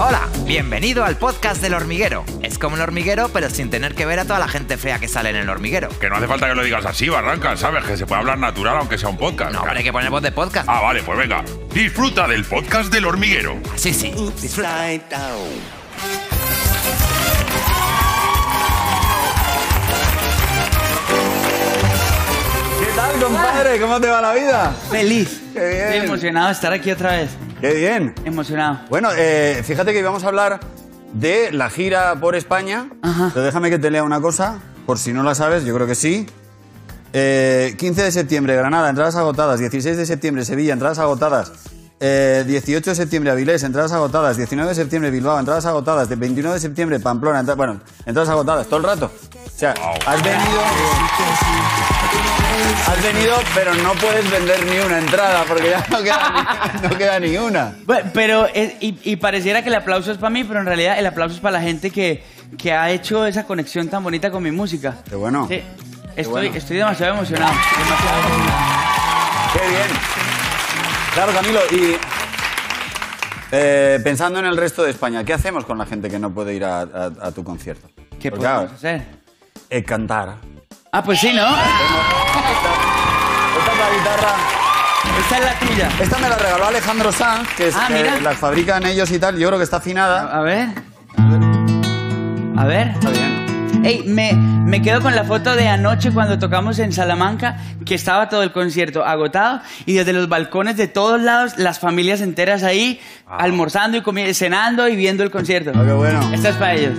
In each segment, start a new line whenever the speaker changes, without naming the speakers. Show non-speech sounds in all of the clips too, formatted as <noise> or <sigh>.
Hola, bienvenido al podcast del hormiguero. Es como el hormiguero, pero sin tener que ver a toda la gente fea que sale en el hormiguero.
Que no hace falta que lo digas así, Barranca, ¿sabes? Que se puede hablar natural aunque sea un podcast.
No, pero hay que poner voz de podcast.
Ah, vale, pues venga. Disfruta del podcast del hormiguero.
Sí, sí. Disfruta.
¿Qué tal, compadre? ¿Cómo te va la vida?
Feliz.
Qué bien.
Estoy emocionado de estar aquí otra vez.
Qué bien.
Emocionado.
Bueno, eh, fíjate que íbamos a hablar de la gira por España.
Ajá.
Pero déjame que te lea una cosa, por si no la sabes, yo creo que sí. Eh, 15 de septiembre, Granada, entradas agotadas. 16 de septiembre, Sevilla, entradas agotadas. Eh, 18 de septiembre, Avilés, entradas agotadas. 19 de septiembre, Bilbao, entradas agotadas. De 21 de septiembre, Pamplona, entra- bueno, entradas agotadas, todo el rato. O sea, has venido... Has venido, pero no puedes vender ni una entrada, porque ya no queda ni, <laughs> no queda ni una.
Bueno, pero, es- y, y pareciera que el aplauso es para mí, pero en realidad el aplauso es para la gente que, que ha hecho esa conexión tan bonita con mi música.
Qué bueno.
Sí. Estoy,
bueno.
estoy demasiado emocionado. demasiado emocionado.
Qué bien. Claro, Camilo, y eh, pensando en el resto de España, ¿qué hacemos con la gente que no puede ir a, a- a tu concierto?
¿Qué
Porque,
podemos
claro,
hacer?
eh, cantar.
Ah, pues sí, ¿no?
Esta es la guitarra.
Esta es la tuya.
Esta me la regaló Alejandro Sanz, que es,
Ah,
eh,
mira.
la fabrican ellos y tal. Yo creo que está afinada.
A ver. A ver.
Está bien.
Ey, me, me quedo con la foto de anoche cuando tocamos en Salamanca, que estaba todo el concierto agotado y desde los balcones de todos lados, las familias enteras ahí, almorzando y cenando y viendo el concierto.
Ah, qué bueno.
Esta es para ellos.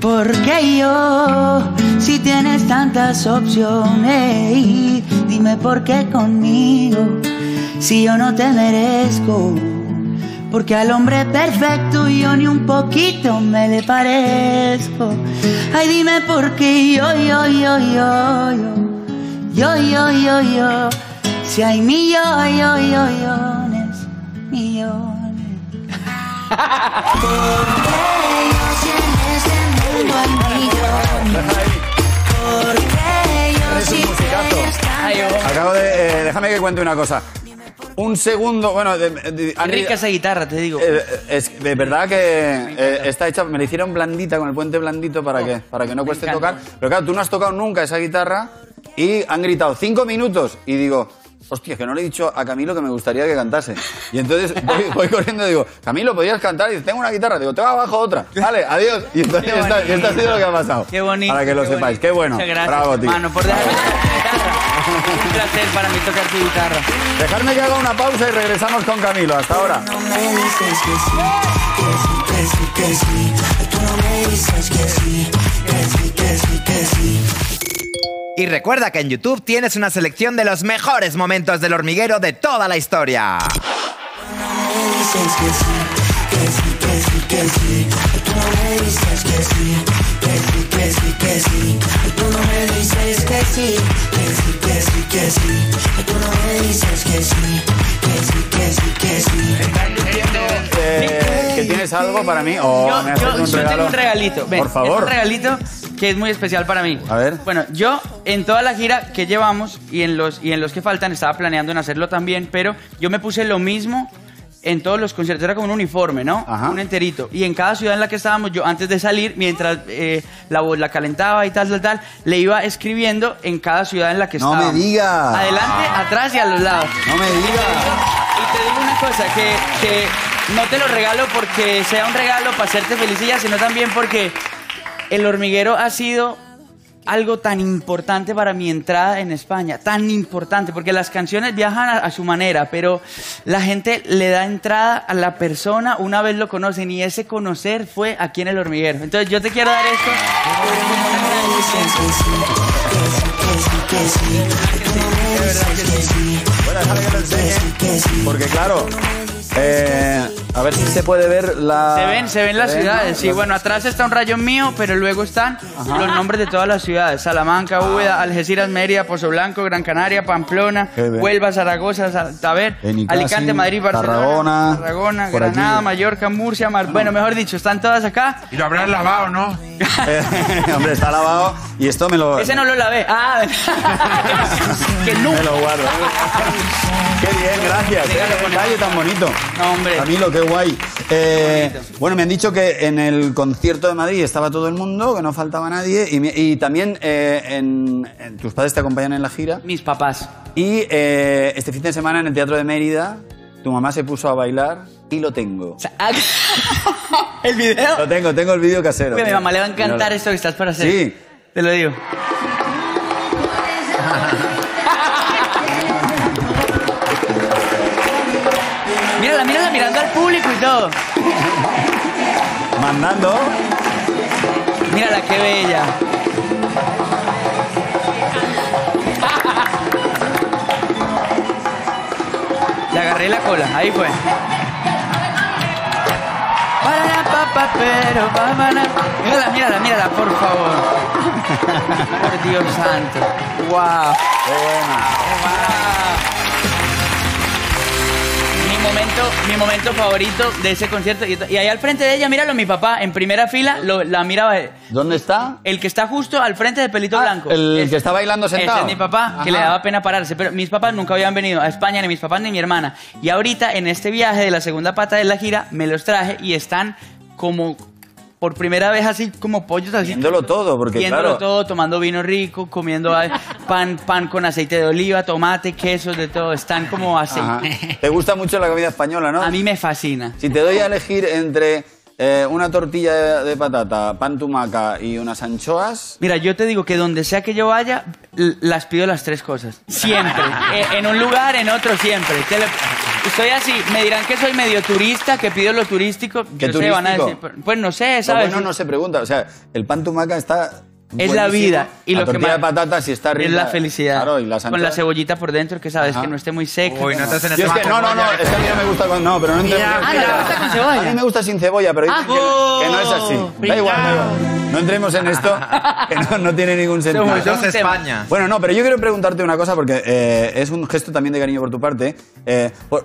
¿Por qué yo si tienes tantas opciones? Dime por qué conmigo si yo no te merezco. Porque al hombre perfecto yo ni un poquito me le parezco. Ay, dime por qué yo, yo, yo, yo, yo. Yo, yo, yo, yo. Si hay millones, yo, yo, millones,
Acabo de... eh, déjame que cuente una cosa. Un segundo, bueno... de- de- han-
Rica esa guitarra, te digo.
Eh, es de verdad que eh, está hecha, me la hicieron blandita con el puente blandito para que para que no cueste tocar. Pero claro, tú no has tocado nunca esa guitarra y han gritado cinco minutos y digo, hostia, que no le he dicho a Camilo que me gustaría que cantase. Y entonces voy, <laughs> voy corriendo y digo, Camilo, ¿podías cantar? Y dice, tengo una guitarra. Digo, tengo abajo otra. Vale, adiós. Y entonces esta- ha sido lo que ha pasado.
Qué bonito.
Para que lo
qué
sepáis.
bonito.
Qué bueno.
Muchas gracias,
Bravo, tío.
hermano, por dejarme tocar tu guitarra. Un placer para mí tocar tu guitarra.
Dejadme que haga una pausa y regresamos con Camilo. Hasta ahora.
Y recuerda que en YouTube tienes una selección de los mejores momentos del hormiguero de toda la historia.
Eh, ¿Que tienes algo para mí? ¿O
Yo,
me haces
yo-
un
yo
regalo?
tengo un regalito. Ven,
Por favor.
Es un regalito que es muy especial para mí.
A ver.
Bueno, yo en toda la gira que llevamos y en los, y en los que faltan, estaba planeando en hacerlo también, pero yo me puse lo mismo en todos los conciertos. Era como un uniforme, ¿no?
Ajá.
Un enterito. Y en cada ciudad en la que estábamos, yo antes de salir, mientras eh, la voz la calentaba y tal, tal, tal, le iba escribiendo en cada ciudad en la que
No me
estábamos.
digas.
Adelante, atrás y a los lados.
No me digas.
Y te digo una cosa, que, que no te lo regalo porque sea un regalo para hacerte feliz y ya, sino también porque el hormiguero ha sido algo tan importante para mi entrada en España, tan importante, porque las canciones viajan a, su manera, pero la gente le da entrada a la persona una vez lo conocen y ese conocer fue aquí en el hormiguero. Entonces yo te quiero dar esto.
Porque claro, Eh, a ver si se puede ver la.
Se ven, se ven las
¿Se ven,
ciudades.
no?
Sí, bueno, atrás está un rayón mío, pero luego están los nombres de todas las ciudades: Salamanca, Úbeda, Algeciras, Mérida, Pozo Blanco, Gran Canaria, Pamplona. Huelva, Zaragoza, Sa- Taber,
Benicàssim,
Alicante, Madrid, Barcelona,
Tarragona,
Tarragona, Granada,
aquí.
Mallorca, Murcia, Mar... Bueno, mejor dicho, están todas acá.
Y lo habrás lavado, ¿no?
Eh, <laughs> hombre, está lavado y esto me lo.
Ese no lo lavé. Ah, <laughs> que
Me
nunca.
lo guardo. Qué bien, gracias.
Dígalo
Qué detalle tan bonito.
No, hombre.
Camilo, qué guay. Eh, bueno, me han dicho que en el concierto de Madrid estaba todo el mundo, que no faltaba nadie. Y, también eh, en, en- tus padres te acompañan en la gira.
Mis papás.
Y eh, este fin de semana en el Teatro de Mérida, tu mamá se puso a bailar y lo tengo.
O sea, ah, <laughs> el video.
Lo tengo, tengo el vídeo casero.
Uy, a mi mamá le va a encantar
Míralo.
esto que estás para hacer.
Sí.
Te lo digo. <laughs> y todo.
Mandando.
Mírala, qué bella. Le agarré la cola, ahí fue. Mírala, mírala, mírala, por favor. Por Dios santo. Wow. Mi momento, mi momento favorito de ese concierto. Y, ahí al frente de ella, míralo, mi papá, en primera fila, lo- la miraba.
¿Dónde está?
El que está justo al frente de pelito blanco.
Ah, el
Ese.
que está bailando sentado.
Ese es mi papá, que le daba pena pararse. Pero mis papás nunca habían venido a España, ni mis papás ni mi hermana. Y ahorita, en este viaje de la segunda pata de la gira, me los traje y están como por primera vez así como pollos así.
Viéndolo todo, porque
Viéndolo
claro.
todo, tomando vino rico, comiendo pan, pan con aceite de oliva, tomate, quesos, de todo. Están como así.
Ajá. Te gusta mucho la comida española, ¿no?
A mí me fascina.
Si te doy a elegir entre eh, una tortilla de, de patata, pan tumaca y unas anchoas,
Mira, yo te digo que donde sea que yo vaya, las pido las tres cosas. Siempre. <laughs> Eh, en un lugar, en otro, siempre. Te lo- Estoy así. Me dirán que soy medio turista, que pido lo turístico.
¿Qué
Yo sé, van a decir, pues no sé,
lo
¿sabes?
bueno no se pregunta. O sea, el pan tumaca está.
Es la vida. Y
la
lo que
tortilla
más-
de patata, si está rica.
Es la felicidad.
Claro, y las
Con la cebollita por dentro, que sabes,
Ajá.
que no esté muy seca.
Uy, no estás en el
Yo es que, no, no, no, es que a mí no me gusta con. No, pero no entremos.
Mira,
Ah, ¿no te gusta con cebolla?
A mí me gusta sin cebolla, pero
Ah.
que, no- que no es así. Da igual, da igual. No entremos en esto, que no, no tiene ningún sentido.
Somos- tema.
España.
Bueno, no, pero yo quiero preguntarte una cosa porque eh, es un gesto también de cariño por tu parte. Eh, por,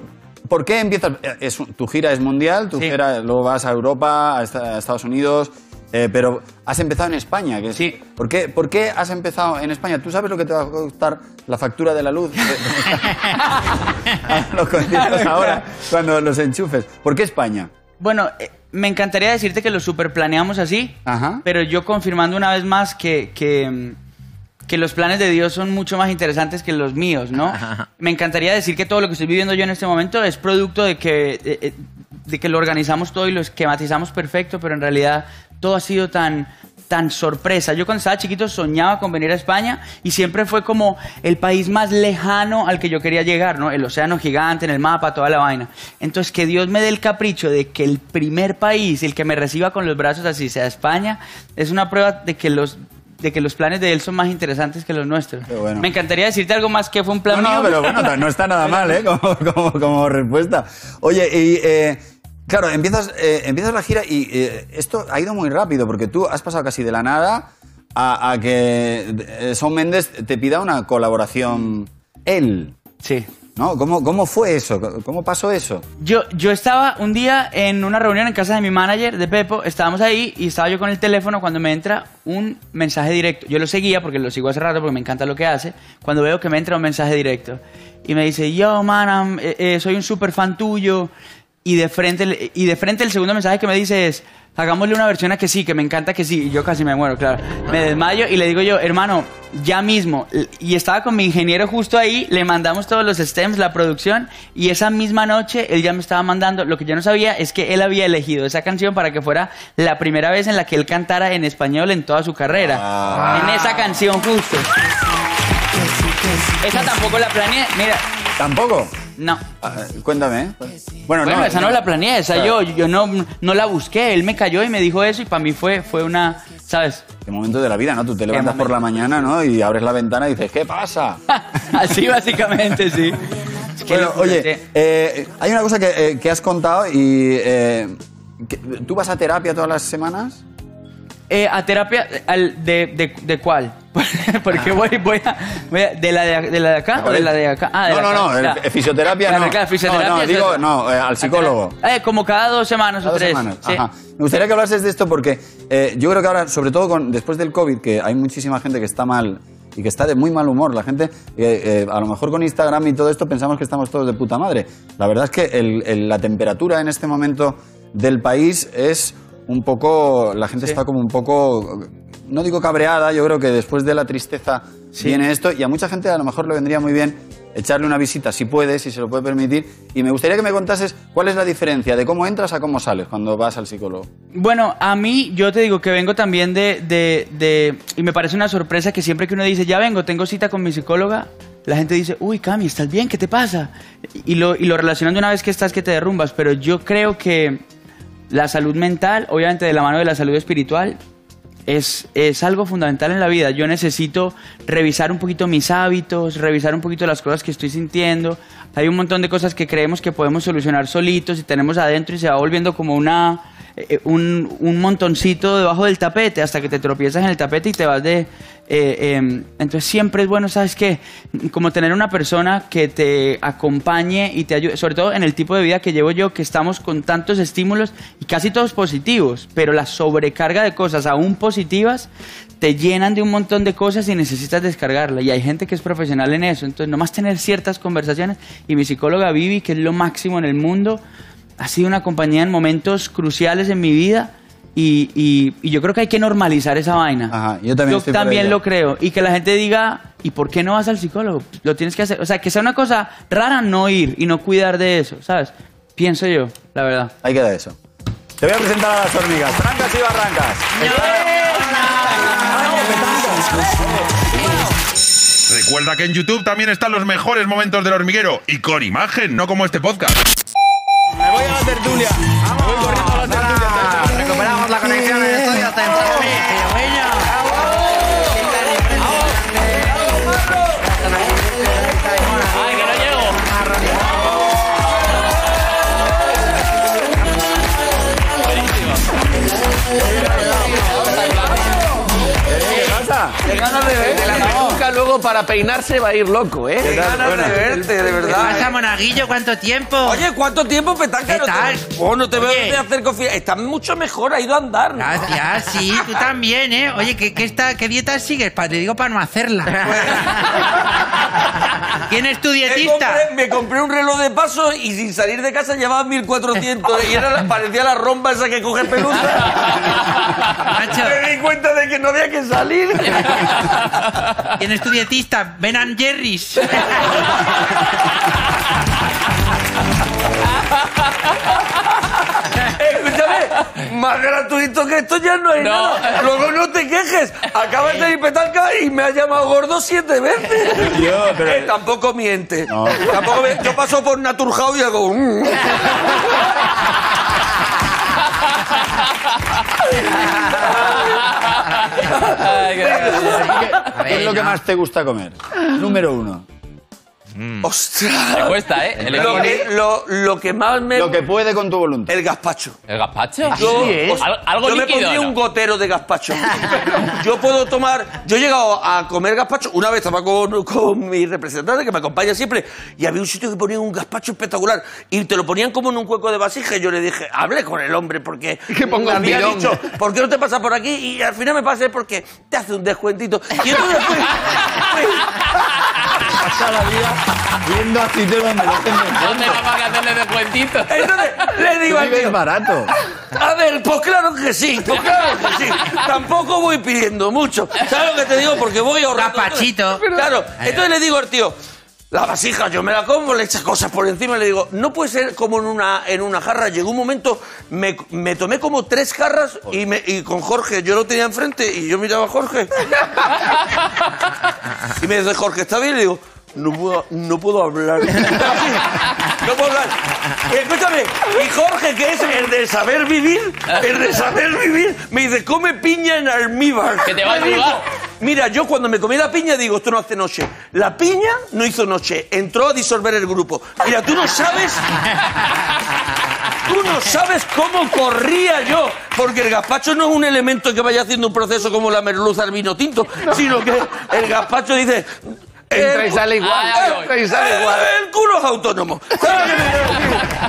por qué empiezas? eh, es tu gira es mundial, tu
Sí.
gira luego vas a Europa, a Estados Unidos, eh, pero has empezado en España. Que es-
Sí.
¿por qué, ¿Por qué has empezado en España? ¿Tú sabes lo que te va a costar la factura de la luz? <laughs> <laughs> Los conciertos ahora, cuando los enchufes. ¿Por qué España?
Bueno, eh, me encantaría decirte que lo super planeamos así,
Ajá.
pero yo confirmando una vez más que, que, mm, que los planes de Dios son mucho más interesantes que los míos, ¿no? Me encantaría decir que todo lo que estoy viviendo yo en este momento es producto de que, eh, de que lo organizamos todo y lo esquematizamos perfecto, pero en realidad todo ha sido tan tan sorpresa. Yo cuando estaba chiquito soñaba con venir a España y siempre fue como el país más lejano al que yo quería llegar, ¿no? El océano gigante en el mapa, toda la vaina. Entonces que Dios me dé el capricho de que el primer país, el que me reciba con los brazos así sea España, es una prueba de que los de que los planes de él son más interesantes que los nuestros.
Bueno.
Me encantaría decirte algo más que fue un plan
No, no,
mío.
pero bueno, no está nada <laughs> mal, ¿eh? Como, como- como respuesta. Oye, y eh, claro, empiezas, eh, empiezas la gira y eh, esto ha ido muy rápido porque tú has pasado casi de la nada a, a que eh, Son Méndez te pida una colaboración él,
Sí.
¿no? ¿Cómo, cómo fue eso? ¿Cómo pasó eso?
Yo, yo estaba un día en una reunión en casa de mi manager, de Pepo, estábamos ahí y estaba yo con el teléfono cuando me entra un mensaje directo. Yo lo seguía porque lo sigo hace rato porque me encanta lo que hace. Cuando veo que me entra un mensaje directo y me dice, yo, man, I'm- eh, eh, soy un super fan tuyo. Y de, frente, y de frente el segundo mensaje que me dice es, hagámosle una versión a que sí, que me encanta que sí. Y yo casi me muero, claro. Me desmayo y le digo yo, hermano, ya mismo. Y estaba con mi ingeniero justo ahí, le mandamos todos los stems, la producción, y esa misma noche él ya me estaba mandando. Lo que yo no sabía es que él había elegido esa canción para que fuera la primera vez en la que él cantara en español en toda su carrera.
Ah.
En esa canción justo. Esa tampoco la planeé. Mira,
¿Tampoco?
No.
Ah, cuéntame. Bueno,
Bueno, esa no la planeé, esa
Claro.
yo, yo no, no la busqué. Él me cayó y me dijo eso y para mí fue, fue una, ¿sabes?
Qué momento de la vida, ¿no? Tú te levantas por la mañana, ¿no? Y abres la ventana y dices, ¿qué pasa? <laughs>
Así básicamente, sí. <laughs>
Bueno, oye, eh, hay una cosa que, eh, que has contado y... eh, ¿Tú vas a terapia todas las semanas?
Eh, a terapia, al- de, de, ¿de cuál? <laughs> Porque voy, voy, a, voy a- ¿De la de, de la de acá o de la de acá? Ah, de
no,
la
no,
acá,
no,
ya.
el- el fisioterapia no.
claro, fisioterapia
no, no, digo, no, eh, al psicólogo.
Eh, como cada dos semanas
Cada
o
dos
tres.
semanas.
sí.
Ajá. Me gustaría que hablases de esto porque eh, yo creo que ahora, sobre todo con, después del COVID, que hay muchísima gente que está mal y que está de muy mal humor. La gente, eh, eh, a lo mejor con Instagram y todo esto pensamos que estamos todos de puta madre. La verdad es que el- el- la temperatura en este momento del país es un poco... La gente está como un poco... No digo cabreada, yo creo que después de la tristeza viene esto y a mucha gente a lo mejor le vendría muy bien echarle una visita si puedes, si se lo puede permitir. Y me gustaría que me contases cuál es la diferencia de cómo entras a cómo sales cuando vas al psicólogo.
Bueno, a mí, yo te digo que vengo también de, de, de- Y me parece una sorpresa que siempre que uno dice, ya vengo, tengo cita con mi psicóloga, la gente dice, uy, Cami, ¿estás bien? ¿Qué te pasa? Y lo, y lo relacionan de una vez que estás que te derrumbas, pero yo creo que la salud mental, obviamente de la mano de la salud espiritual, es, es algo fundamental en la vida. Yo necesito revisar un poquito mis hábitos, revisar un poquito las cosas que estoy sintiendo. Hay un montón de cosas que creemos que podemos solucionar solitos y tenemos adentro y se va volviendo como una, eh, un, un montoncito debajo del tapete hasta que te tropiezas en el tapete y te vas de... eh, em, entonces siempre es bueno, ¿sabes qué? Como tener una persona que te acompañe y te ayude, sobre todo en el tipo de vida que llevo yo, que estamos con tantos estímulos y casi todos positivos, pero la sobrecarga de cosas aún positivas te llenan de un montón de cosas y necesitas descargarla. Y hay gente que es profesional en eso, entonces nomás tener ciertas conversaciones y mi psicóloga Vivi, que es lo máximo en el mundo, ha sido una compañía en momentos cruciales en mi vida. Y, y- y yo creo que hay que normalizar esa vaina.
Ajá, yo también estoy por
también lo creo. Y que la gente diga, ¿y por qué no vas al psicólogo? Lo tienes que hacer. O sea, que sea una cosa rara no ir y no cuidar de eso, ¿sabes? Pienso yo, la verdad.
Ahí queda eso. Te voy a presentar a las hormigas. Francas y barrancas.
Recuerda que en YouTube también están los mejores momentos del hormiguero y con imagen, no como este podcast.
Me voy a la tertulia. Pasa?
Luego para peinarse va a ir loco, ¿eh?
¿Qué tal? Buenas.
verte, de
¿Qué
verdad.
pasa, Monaguillo? ¿Cuánto tiempo?
Oye, ¿cuánto tiempo, Petanca?
¿Qué
no te-? Oh, no te veo
Oye.
de hacer confianza. Está mucho mejor, ha ido a andar. ¿no?
Gracias, sí, tú también, ¿eh? Oye, ¿qué, qué, está, qué dieta sigues? Pa- te digo para no hacerla. <laughs> ¿Quién es tu
Me
dietista?
compré, me compré un reloj de paso y sin salir de casa llevaba 1400 y era, la- parecía la rompa esa que coge pelusa. <laughs> Me di cuenta de que no había que salir.
¿Quién es tu dietista? Ben and Jerry's. <laughs>
Escúchame, más gratuito que esto ya no hay nada. Luego no te quejes. Acabas de ir petanca y me has llamado gordo siete veces.
Yo, pero-
Eh, tampoco miente.
No.
Tampoco miente. Yo paso por Naturjao y hago... mm. <laughs> <laughs>
A
¿Qué es lo que más te gusta comer? Número uno.
¡Ostras!
Cuesta, ¿eh? El,
Lo que, lo, lo que más me...
Lo que puede con tu voluntad.
El gazpacho.
el gazpacho.
Yo, os-
Al- algo
yo me pondría
¿no?
un gotero de gazpacho. Yo puedo tomar. Yo he llegado a comer gazpacho. Una vez estaba con, con mi representante que me acompaña siempre y había un sitio que ponía un gazpacho espectacular y te lo ponían como en un cueco de vasija. Y yo le dije, hable con el hombre porque. <laughs>
Que ponga
había dicho, ¿por qué no te pasas por aquí? Y al final me pasé porque te hace un descuentito. Y entonces fui. fui-
Pasa la vida viendo a sitios donde no te
¿Dónde vamos a hacerle descuentito?
entonces le digo al tío,
barato.
A ver, pues claro que sí, pues claro que sí. Tampoco voy pidiendo mucho. ¿Sabes lo que te digo? Porque voy ahorrando.
Gazpachito.
Claro, entonces le digo al tío, la vasija yo me la como, le echas cosas por encima y le digo, no puede ser como en una, en una jarra. Llegó un momento, me, me tomé como tres jarras y, me, y con Jorge, yo lo tenía enfrente y yo miraba a Jorge. <laughs> Y me dice, Jorge, ¿está bien? Y le digo, no puedo, no puedo hablar. <laughs> No puedo hablar. Y escúchame, y Jorge, que es el de saber vivir, el de saber vivir, me dice, come piña en almíbar.
Que te va a ayudar.
Mira, yo cuando me comí la piña digo, esto no hace noche. La piña no hizo noche, entró a disolver el grupo. Mira, tú no sabes... Tú no sabes cómo corría yo, porque el gazpacho no es un elemento que vaya haciendo un proceso como la merluza al vino tinto, sino que el gazpacho dice...
Entra y sale igual. Entra y sale igual.
El culo es autónomo. <laughs>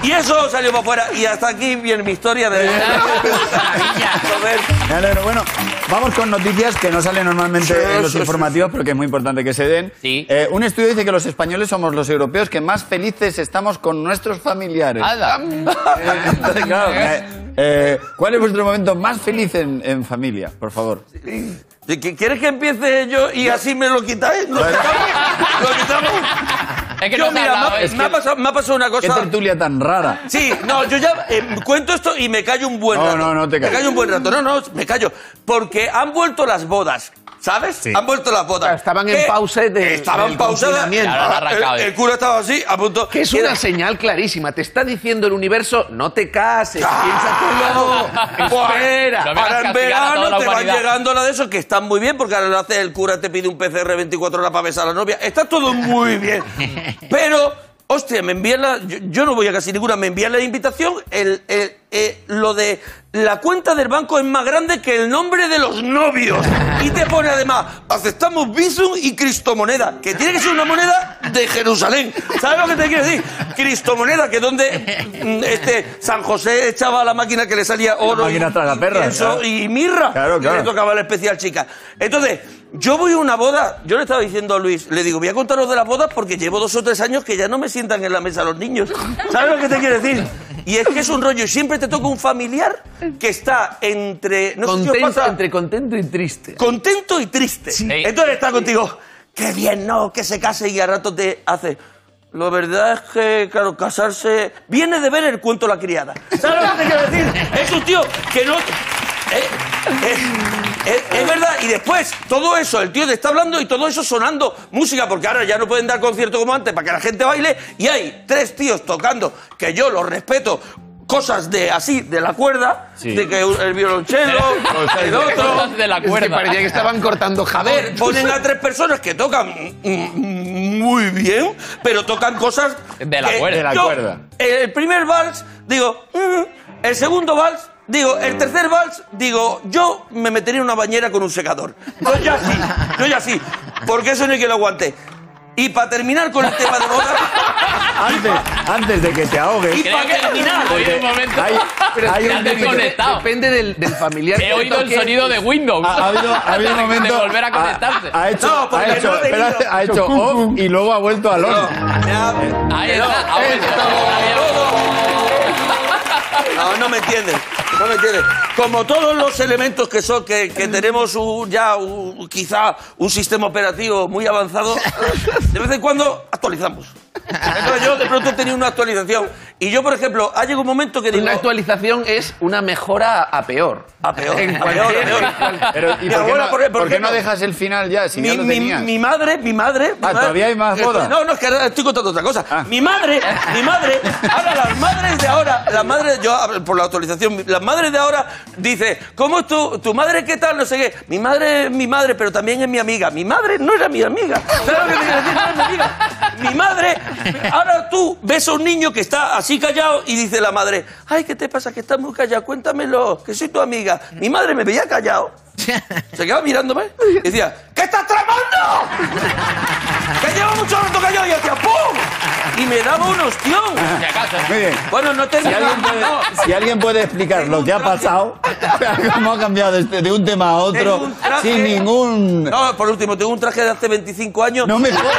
Y eso salió para afuera. Y hasta aquí viene mi historia de... Joder.
Me alegro. Bueno, vamos con noticias que no salen normalmente
Sí,
en los
sí, sí.
informativos, pero que es muy importante que se den.
Sí.
Eh, un estudio dice que los españoles somos los europeos que más felices estamos con nuestros familiares. Eh, <laughs> entonces, claro, <laughs> eh, eh, ¿cuál es vuestro momento más feliz en, en familia? Por favor.
¿De que- ¿Quieres que empiece yo y así me lo quitáis? ¿Lo quitamos? ¿Lo quitamos?
Es que
Yo,
no ha
mira, me,
es
me ha
que-
pasado, me ha pasado una
Qué
cosa...
tertulia tan rara.
Sí, no, yo ya eh, cuento esto y me callo un buen
No,
rato.
no, no te calles.
Me callo un buen rato. No, no, me callo. Porque han vuelto las bodas. ¿Sabes? Han vuelto las.
Claro, estaban en
Que
pause de-
Estaban pausadas.
Claro, arrancado,
el,
eh.
el cura estaba así, a punto.
Que es una
era-
señal clarísima. Te está diciendo el universo, no te cases,
¡Claro!
piénsatelo, <laughs> espera.
No me hagas
Ahora en
castigar a
verano te van llegando la de esos que están muy bien, porque ahora lo hace el cura, te pide un PCR 24 horas para besar a la novia. Está todo muy <laughs> bien. Pero, hostia, me envían la. Yo, yo no voy a casi ninguna, me envían la invitación. El, el- eh, lo de la cuenta del banco es más grande que el nombre de los novios. Y te pone además, aceptamos Bizum y Cristomoneda, que tiene que ser una moneda de Jerusalén. ¿Sabes lo que te quiero decir? Cristomoneda, que es donde mm, este San José echaba la máquina que le salía oro. y-
tragaperras,
y pienso
claro.
y mirra.
Claro,
Y
claro.
le tocaba el especial chica. Entonces, yo voy a una boda. Yo le estaba diciendo a Luis, le digo, voy a contaros de las bodas porque llevo dos o tres años que ya no me sientan en la mesa los niños. ¿Sabes lo que te quiero decir? Y es que es un rollo. Y siempre te toca un familiar que está entre. No sé si os
Contento,
pasa-
entre contento y triste.
contento y triste.
Sí.
Entonces está contigo, qué bien, ¿no? Que se case y a rato te hace. La verdad es que, claro, casarse viene de ver el cuento La criada. ¿Sabes lo que te quiero decir? Es un tío que no... eh, eh, es verdad, y después, todo eso, el tío te está hablando y todo eso sonando música, porque ahora ya no pueden dar conciertos como antes para que la gente baile, y hay tres tíos tocando, que yo los respeto, cosas de así, de la cuerda,
Sí.
de que el violonchelo, <laughs> el otro,
de la
Es que
cuerda.
parecía que estaban cortando
a
jabón.
ver, ponen a tres personas que tocan muy bien, pero tocan cosas...
De la cuerda.
De cuerda.
El primer vals, digo... mm, el segundo vals, digo... El tercer vals, digo... Yo me metería en una bañera con un secador. Yo ya sí, yo ya sí. Porque eso no hay que lo aguante. Y para terminar con el tema de bodas... <laughs>
Antes, antes de que te ahogues.
Y para terminar...
hoy en un momento
hay- hay
te
un depende-
desconectado.
Depende del, del familiar.
He oído el sonido de Windows.
Ha, ha habido, ha habido un <laughs>
De
momento.
volver a conectarse.
Ha, ha hecho,
No, porque
ha hecho,
no
espera, ha hecho off y luego ha vuelto al on.
Ya,
Ahí
pero
está, ha vuelto.
No, me entienden. No me entienden. Como todos los elementos que son, que, que tenemos un- ya quizá un sistema operativo muy avanzado, de vez en cuando actualizamos. Entonces yo de pronto he tenido una actualización. Y yo, por ejemplo, ha llegado un momento que digo...
Una actualización es una mejora a peor.
A peor,
En
a peor, a peor.
Pero, ¿y
Mi
por qué, no,
por- por
por qué no dejas el final ya? Si
Mi,
ya lo
mi-
tenías.
mi madre, mi madre. mi
Ah,
madre-
¿todavía hay más bodas?
No, no, es que ahora estoy contando otra cosa.
Ah.
Mi madre, mi madre, ahora las madres de ahora, las madres, yo por la actualización, las madres de ahora dice, ¿cómo es tu, tu madre qué tal? No sé qué. Mi madre es mi madre, pero también es mi amiga. Mi madre no era mi amiga. ¿Sabes lo que te quiero decir? No era mi amiga. Mi madre, <laughs> ahora tú ves a un niño que está así callado y dice la madre, ay, ¿qué te pasa? Que estás muy callado, cuéntamelo, que soy tu amiga. Mi madre me veía callado. <laughs> Se quedaba mirándome y decía, ¿qué estás tramando? Que llevo mucho rato callado y hacía ¡pum! Y me daba un ostión.
Muy bien.
Bueno, no te
Si alguien, puede, si alguien puede explicar lo que ha pasado, cómo ha cambiado de, este- de un tema a otro, sin ningún...
No, por último, tengo un traje de hace 25 años.
No me jodas.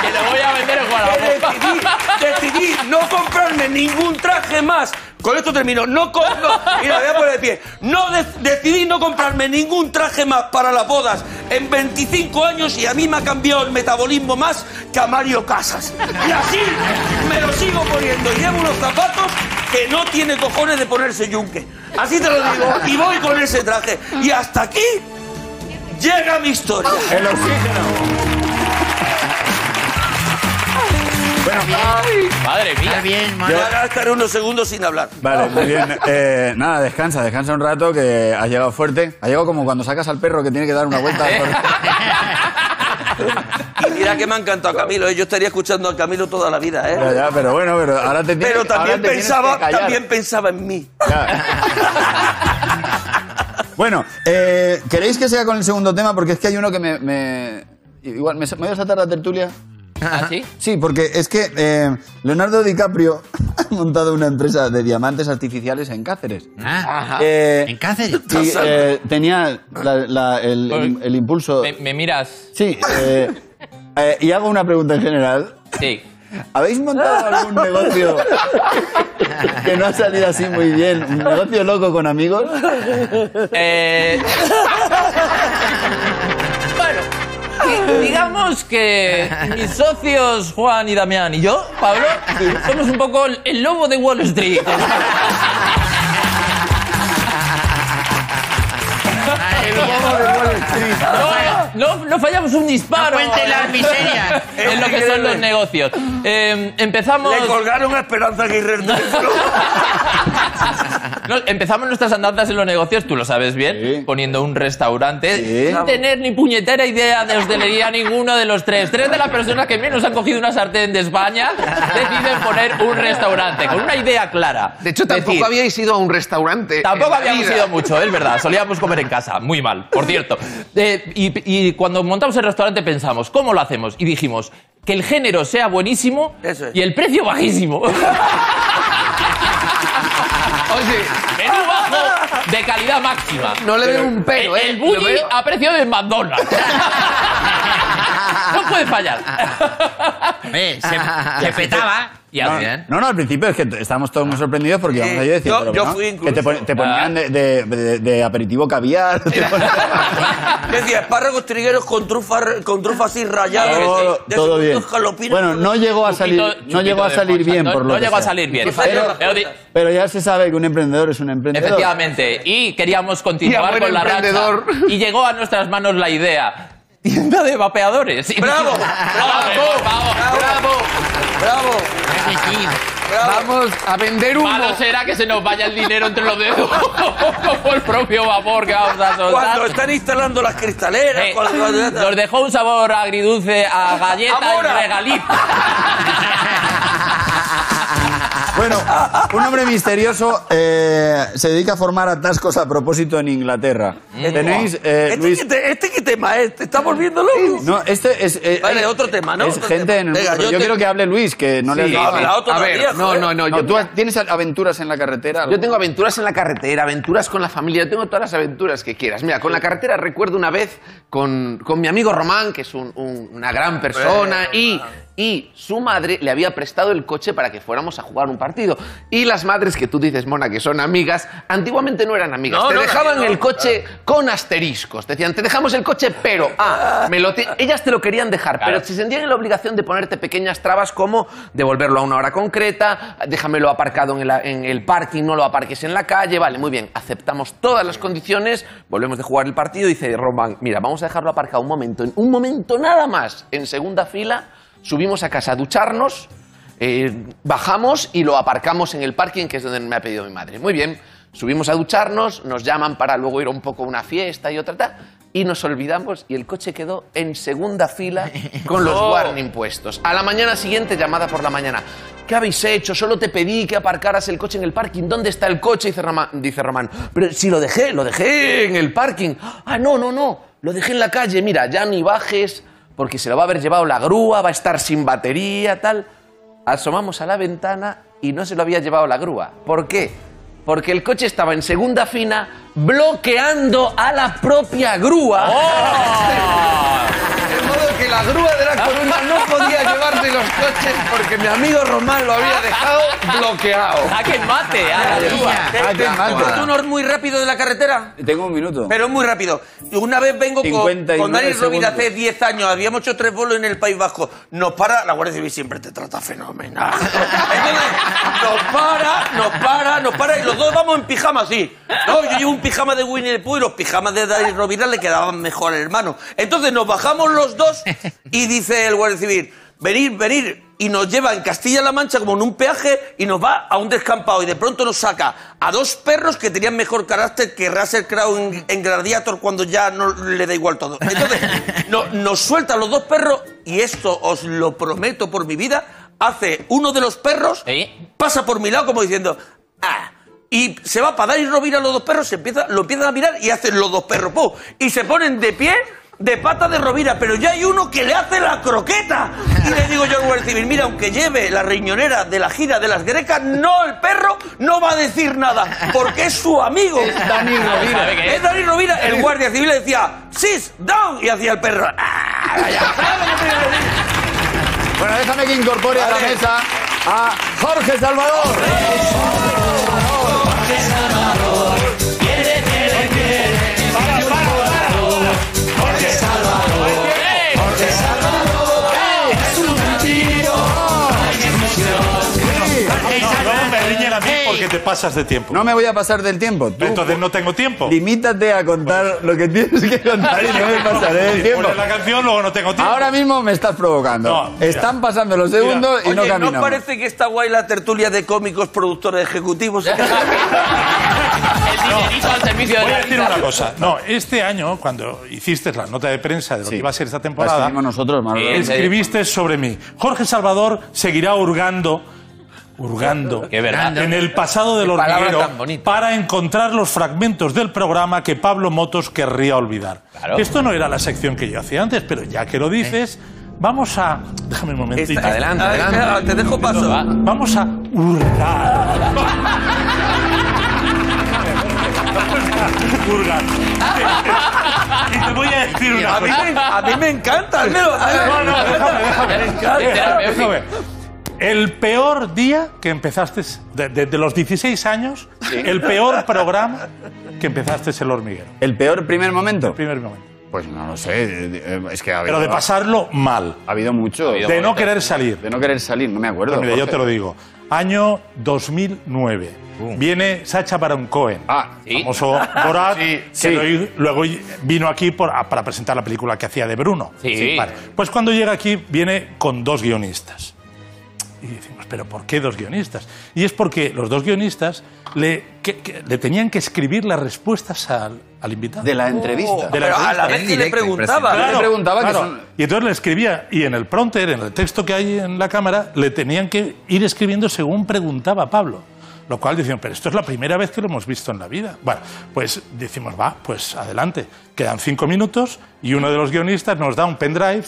Que le voy a vender Guadalajara.
decidí, decidí no comprarme ningún traje más. Con esto termino. No, co- no mira, voy a poner de pie. No de- decidí no comprarme ningún traje más para las bodas en 25 años y a mí me ha cambiado el metabolismo más que a Mario Casas. Y así me lo sigo poniendo. Y llevo unos zapatos que no tiene cojones de ponerse yunque. Así te lo digo. Y voy con ese traje. Y hasta aquí llega mi historia.
El oxígeno. Bueno,
Madre
Está
mía.
bien, mono.
Yo-
Ahora estaré unos segundos sin hablar.
Vale, muy bien. <laughs> Eh, nada, descansa, descansa un rato que has llegado fuerte. Ha llegado como cuando sacas al perro que tiene que dar una vuelta. por- <laughs>
Y mira que me ha encantado Camilo, ¿eh? yo estaría escuchando a Camilo toda la vida,
Ya,
¿eh?
ya, pero bueno, pero ahora te tienes
Pero también
te tienes que
pensaba, también pensaba en mí.
Ya. bueno, eh, ¿queréis que sea con el segundo tema? Porque es que hay uno que me... me- igual, ¿me, ¿me voy a saltar la tertulia?
¿Ah, sí?
Sí, porque es que eh, Leonardo DiCaprio <laughs> ha montado una empresa de diamantes artificiales en Cáceres.
Ah,
Eh,
en Cáceres.
y, eh, tenía la- la- el, el- el impulso...
Me, me miras.
Sí, eh, eh, y hago una pregunta en general.
Sí.
¿Habéis montado algún negocio que no ha salido así muy bien? ¿Un negocio loco con amigos?
Eh... di- <laughs> digamos que mis socios Juan y Damián y yo, Pablo, somos un poco el, el lobo de Wall Street. No, no, no fallamos un disparo.
No cuente las miserias.
En lo que son los negocios. Eh, empezamos.
Le colgaron a Esperanza Aguirre. <laughs>
No, empezamos nuestras andanzas en los negocios, tú lo sabes bien,
Sí.
poniendo un restaurante
Sí.
sin tener ni puñetera idea de hostelería <laughs> ninguno de los tres. Tres de las personas que menos han cogido una sartén de España deciden poner un restaurante con una idea clara.
De hecho, tampoco
Decir,
habíais ido a un restaurante.
Tampoco habíamos
vida.
ido mucho, es verdad. Solíamos comer en casa, muy mal, por cierto. Eh, y, y cuando montamos el restaurante pensamos, ¿cómo lo hacemos? Y dijimos, que el género sea buenísimo
es.
y el precio bajísimo. <laughs>
Oye,
Menú bajo de calidad máxima.
no le veo un pero,
el,
¿eh?
el bully
veo-
a precio de McDonald's. <laughs> no puede fallar.
Oye, se, se petaba.
Y
No, no, no, al principio es que estábamos todos muy sorprendidos porque íbamos
Sí,
allí y decíamos,
yo-
pero
yo
bueno,
fui
que te, te ponían de, de- de- de aperitivo caviar. <laughs> <laughs>
Decía, espárragos trigueros con trufa, con trufa así rayada.
todo,
de
todo
esos
bien. Bueno, no llegó a salir,
Chupito-
no llegó a salir bien
No-
por lo
No
que
llegó a salir bien.
Pero-
ya se sabe que un emprendedor es un emprendedor.
Efectivamente. Y queríamos continuar con la racha.
emprendedor.
Y llegó a nuestras manos la idea. Tienda de vapeadores. Y- <laughs>
¡Bravo!
¡Bravo! ¡Bravo!
¡Bravo! ¡Bravo! ¡Bravo!
Vamos a vender humo.
Malo será que se nos vaya el dinero entre los dedos <laughs> como el propio vapor que vamos a soltar.
Cuando están instalando las cristaleras.
Eh,
cuando-
nos dejó un sabor agridulce a galleta y regalita. <laughs>
Bueno, un hombre misterioso eh, se dedica a formar atascos a propósito en Inglaterra. Tenéis, eh,
¿Este,
Luis...
qué te- ¿Este tema es? ¿Te está volviendo loco?
No, este es... eh,
Vale,
eh,
otro tema, ¿no?
Es
Otro
gente
tema.
en el
Venga,
mundo.
yo
Yo,
te-
quiero que hable Luis, que no le
Sí,
has dado.
habla otro
a ver,
día,
no, no, no.
No,
Yo,
¿Tú tienes aventuras en la carretera?
yo tengo aventuras en la carretera, aventuras con la familia, yo tengo todas las aventuras que quieras. Mira, con la carretera recuerdo una vez con, con mi amigo Román, que es un- un- una gran persona, y, y su madre le había prestado el coche para que fuéramos a jugar un partido. Y las madres que tú dices, Mona, que son amigas, antiguamente no eran amigas.
No,
te
no,
dejaban
no,
el coche con asteriscos. Te decían, te dejamos el coche, pero... Ah, me lo ti- ellas te lo querían dejar,
Claro.
pero se sentían en la obligación de ponerte pequeñas trabas como devolverlo a una hora concreta, déjamelo aparcado en el, en el parking, no lo aparques en la calle, vale, muy bien, aceptamos todas las condiciones, volvemos de jugar el partido, dice Román, mira, vamos a dejarlo aparcado un momento, en un momento nada más, en segunda fila, subimos a casa a ducharnos, eh, bajamos y lo aparcamos en el parking, que es donde me ha pedido mi madre. Muy bien, subimos a ducharnos, nos llaman para luego ir un poco a una fiesta y otra tal, y nos olvidamos y el coche quedó en segunda fila con los <laughs> warning puestos. A la mañana siguiente, llamada por la mañana. ¿Qué habéis hecho? Solo te pedí que aparcaras el coche en el parking. ¿Dónde está el coche? Dice Román. Dice Román. Pero si lo dejé, lo dejé en el parking. Ah, no, no, no. Lo dejé en la calle. Mira, ya ni bajes porque se lo va a haber llevado la grúa, va a estar sin batería, tal. Asomamos a la ventana y no se lo había llevado la grúa. ¿Por qué? Porque el coche estaba en segunda fina bloqueando a la propia grúa. Modo <laughs> que la grúa de la columna no podía llevarse los coches porque mi amigo Román lo había dejado bloqueado.
¡A que mate! a la grúa!
Mal.
¿Tú no eres muy rápido de la carretera?
Tengo un minuto.
Pero es muy rápido. Una vez vengo con,
59
con Dani Rovira hace
segundos.
10 años, habíamos hecho tres bolos en el País Vasco. Nos para, la Guardia Civil siempre te trata fenomenal. <laughs> Entonces, nos para, nos para, nos para y los dos vamos en pijama así. No, yo llevo un pijama de Winnie the Pooh y los pijamas de Dani Rovira le quedaban mejor al hermano. Entonces nos bajamos los dos y dice el Guardia Civil, venir, venir. y nos lleva en Castilla-La Mancha como en un peaje y nos va a un descampado y de pronto nos saca a dos perros que tenían mejor carácter que Russell Crowe en, en Gladiator cuando ya no le da igual todo. Entonces <laughs> no- nos suelta a los dos perros y esto os lo prometo por mi vida, hace uno de los perros, pasa por mi lado como diciendo, ah, y se va para dar y Rovira a los dos perros, se empieza, lo empiezan a mirar y hacen los dos perros, ¡pum! y se ponen de pie de pata de Rovira, pero ya hay uno que le hace la croqueta. Y le digo yo al guardia civil, mira, aunque lleve la riñonera de la gira de las grecas, no, el perro no va a decir nada, porque es su amigo. <laughs>
Dani Rovira.
Es Dani Rovira. El guardia civil le decía, sit down, y hacía el perro. "Ah, ya".
Bueno, déjame que incorpore a la mesa a Jorge Salvador.
Te pasas de tiempo.
No me voy a pasar del tiempo. Tú
Entonces no tengo tiempo.
limítate a contar <laughs> lo que tienes que contar y no me pasaré del tiempo.
pones la canción, luego no tengo tiempo.
Ahora mismo me estás provocando.
No, mira.
Están pasando los segundos y no
Oye, ¿no
caminamos.
parece que está guay la tertulia de cómicos productores ejecutivos? <laughs>
El dinerito al servicio de
Voy a
la
decir una cosa. No, este año, cuando hiciste la nota de prensa de lo
Sí.
que iba a ser esta temporada,
nosotros, Manolo.
Escribiste sobre mí. Jorge Salvador seguirá hurgando, hurgando
Qué verdad.
en el pasado del hormiguero para encontrar los fragmentos del programa que Pablo Motos querría olvidar.
Claro.
Esto no era la sección que yo hacía antes, pero ya que lo dices, vamos a... Déjame un momentito.
Esta-
Adelante,
Ah,
adelante.
espera, Te dejo paso.
Va.
Vamos a hurgar. <laughs> hurgar. y te voy a decir una
A mí,
cosa.
me, a mí me encanta.
déjame, déjame.
Me encanta.
Déjame, déjame. El peor día que empezaste, de- desde los 16 años, el peor programa que empezaste es el hormiguero.
¿El peor primer momento?
Primer momento.
Pues no lo sé. eh, eh, Es que ha habido,
Pero de pasarlo mal.
ha habido mucho.
De no querer salir.
De no querer salir, no me acuerdo.
Pues mira, yo
Jorge.
te lo digo. Año 2009. Viene Sacha Baron Cohen.
Ah,
Sí.
famoso Borat, <laughs>
Sí,
que
sí.
luego- luego vino aquí por- para presentar la película que hacía de Bruno.
Sí.
vale. Pues cuando llega aquí viene con dos guionistas. Y decimos, ¿pero por qué dos guionistas? Y es porque los dos guionistas le, que- que- le tenían que escribir las respuestas al, al invitado.
de la entrevista.
De la
Pero a la
entrevista.
vez que le preguntaba.
Yo le preguntaba que
claro.
son-
Y entonces le escribía, y en el prompter, en el texto que hay en la cámara, le tenían que ir escribiendo según preguntaba Pablo. Lo cual decían, pero esto es la primera vez que lo hemos visto en la vida. Bueno, pues decimos, va, pues adelante. Quedan cinco minutos y uno de los guionistas nos da un pendrive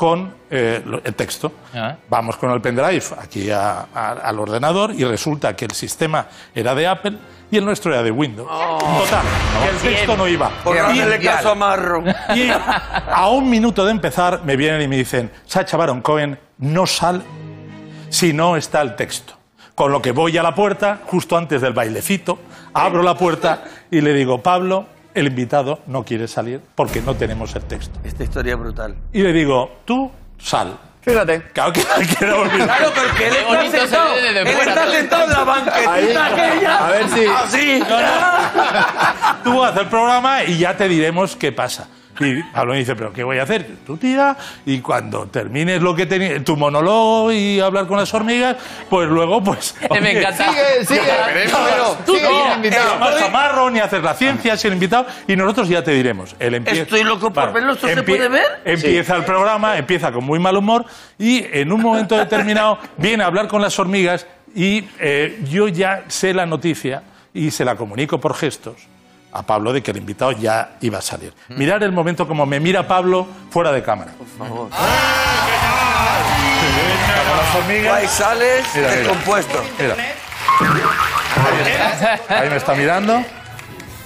con eh, el texto.
Ah.
Vamos con el pendrive aquí a- a- al ordenador y resulta que el sistema era de Apple y el nuestro era de Windows. Total, que el texto no iba.
Por no
Y-
hacerle caso a Marro.
y a un minuto de empezar me vienen y me dicen, Sacha Baron Cohen no sale si no está el texto. Con lo que voy a la puerta, justo antes del bailecito, abro la puerta y le digo, Pablo, el invitado no quiere salir porque no tenemos el texto.
Esta historia es brutal.
Y le digo, tú sal.
Fíjate.
Claro que <laughs> quiero olvidar.
Claro, porque él está
bonito se
sentado, él está sentado en la banquetita
Ahí.
aquella.
A ver si-
Así.
Tú haz el programa y ya te diremos qué pasa. Y Pablo me dice, ¿pero qué voy a hacer? Tú tira y cuando termines lo que tenías, tu monólogo y hablar con las hormigas, pues luego, pues... <laughs>
Me
oye,
encanta.
Sigue, sigue. Pero,
Tú
sigue
no,
el invitado.
eh, más amarro, ni hacer la ciencia, si el invitado, y nosotros ya te diremos. El empie-
Estoy loco por verlo, ¿esto se puede ver?
Empieza el programa, empieza con muy mal humor, y en un momento determinado viene a hablar con las hormigas, y eh, yo ya sé la noticia y se la comunico por gestos a Pablo de que el invitado ya iba a salir. Mirar el momento como me mira Pablo fuera de cámara. Por favor. las hormigas.
Ahí sales
Mira, mira.
descompuesto.
Mira. Ahí me está mirando.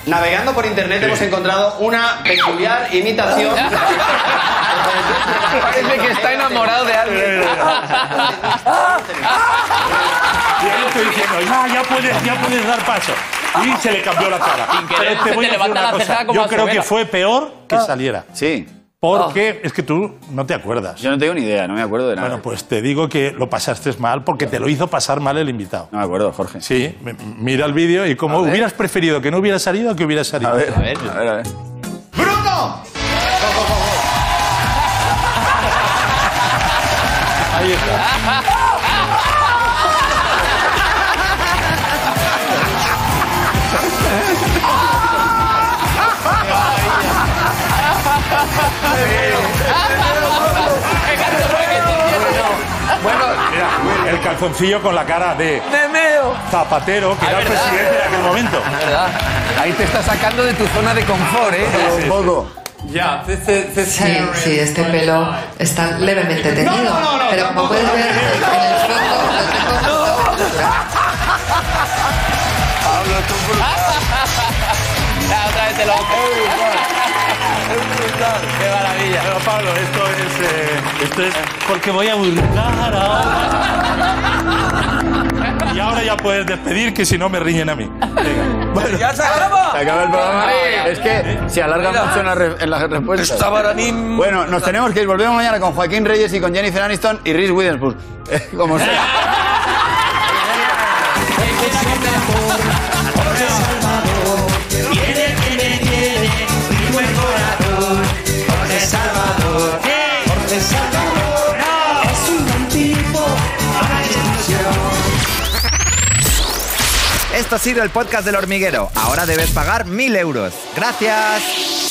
Navegando por internet hemos encontrado una peculiar imitación. <laughs>
Parece que está enamorado de alguien. <laughs>
Y él estoy diciendo, ya, ya puedes, ya puedes dar paso. Y se le cambió la cara.
Sin querer, se te
voy a decir una cosa. Yo creo que fue peor que saliera.
Sí.
Porque es que tú no te acuerdas.
Yo no tengo ni idea, no me acuerdo de nada.
Bueno, pues te digo que lo pasaste mal porque te lo hizo pasar mal el invitado.
No me acuerdo, Jorge.
Sí, mira el vídeo y como hubieras preferido que no hubiera salido o que hubiera salido.
A ver,
A ver.
a ver, a ver.
¡Bruno!
Ahí está. El calzoncillo con la cara de. Zapatero, que
Ah,
era el presidente de aquel momento.
¿Verdad? Ahí te está sacando de tu zona de confort, ¿eh?
Un poco.
Ya, Sí, sí, este pelo está levemente teñido. pero como puedes ver, en el fondo lo tengo <laughs> <laughs>
Ya, otra vez te lo Es brutal. Qué maravilla.
Pero Pablo, esto es, eh, esto es porque voy a buscar ahora. Y ahora ya puedes despedir que si no me riñen a mí. Venga. Bueno,
¡Ya se acaba!
Se acaba el programa. Es que se alarga
Mira.
mucho en las re- en las respuestas.
Esta baranín-
Bueno, nos tenemos que ir. Volvemos mañana con Joaquín Reyes y con Jennifer Aniston y Reese Witherspoon. <laughs> Como sea. <laughs>
Esto ha sido el podcast del hormiguero. Ahora debes pagar mil euros. Gracias.